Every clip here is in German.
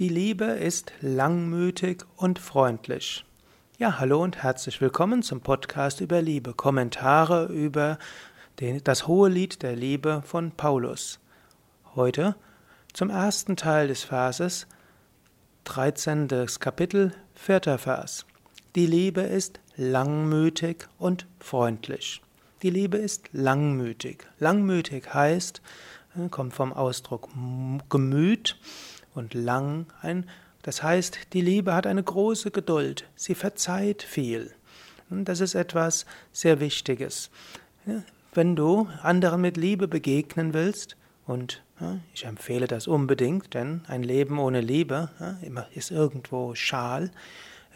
Die Liebe ist langmütig und freundlich. Ja, hallo und herzlich willkommen zum Podcast über Liebe. Kommentare über den, das hohe Lied der Liebe von Paulus. Heute zum ersten Teil des Verses, 13. Kapitel, 4. Vers. Die Liebe ist langmütig und freundlich. Die Liebe ist langmütig. Langmütig heißt, äh, kommt vom Ausdruck Gemüt und lang ein. Das heißt, die Liebe hat eine große Geduld, sie verzeiht viel. Und das ist etwas sehr Wichtiges. Wenn du anderen mit Liebe begegnen willst, und ich empfehle das unbedingt, denn ein Leben ohne Liebe ist irgendwo schal.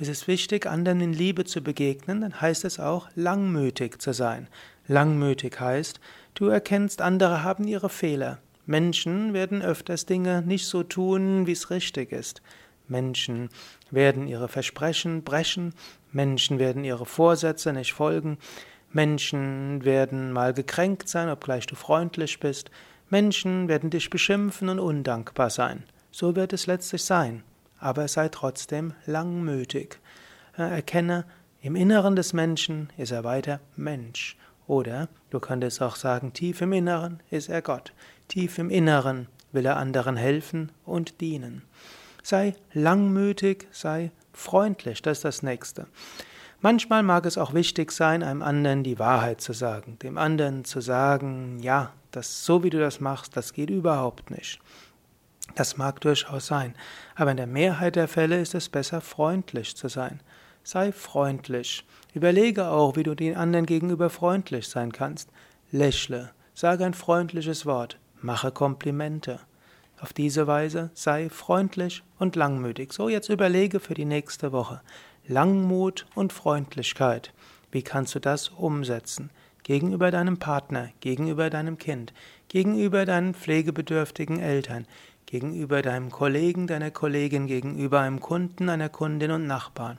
Es ist wichtig, anderen in Liebe zu begegnen, dann heißt es auch, langmütig zu sein. Langmütig heißt, du erkennst, andere haben ihre Fehler. Menschen werden öfters Dinge nicht so tun, wie es richtig ist. Menschen werden ihre Versprechen brechen, Menschen werden ihre Vorsätze nicht folgen, Menschen werden mal gekränkt sein, obgleich du freundlich bist, Menschen werden dich beschimpfen und undankbar sein. So wird es letztlich sein, aber sei trotzdem langmütig. Erkenne, im Inneren des Menschen ist er weiter Mensch. Oder du könntest auch sagen, tief im Inneren ist er Gott. Tief im Inneren will er anderen helfen und dienen. Sei langmütig, sei freundlich, das ist das Nächste. Manchmal mag es auch wichtig sein, einem anderen die Wahrheit zu sagen, dem anderen zu sagen, ja, das so wie du das machst, das geht überhaupt nicht. Das mag durchaus sein, aber in der Mehrheit der Fälle ist es besser, freundlich zu sein. Sei freundlich. Überlege auch, wie du den anderen gegenüber freundlich sein kannst. Lächle, sage ein freundliches Wort, mache Komplimente. Auf diese Weise sei freundlich und langmütig. So, jetzt überlege für die nächste Woche. Langmut und Freundlichkeit. Wie kannst du das umsetzen? Gegenüber deinem Partner, gegenüber deinem Kind, gegenüber deinen pflegebedürftigen Eltern, gegenüber deinem Kollegen, deiner Kollegin, gegenüber einem Kunden, einer Kundin und Nachbarn.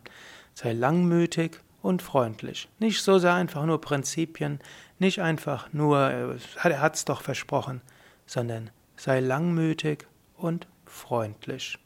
Sei langmütig und freundlich. Nicht so sehr einfach nur Prinzipien, nicht einfach nur, äh, er hat's doch versprochen, sondern sei langmütig und freundlich.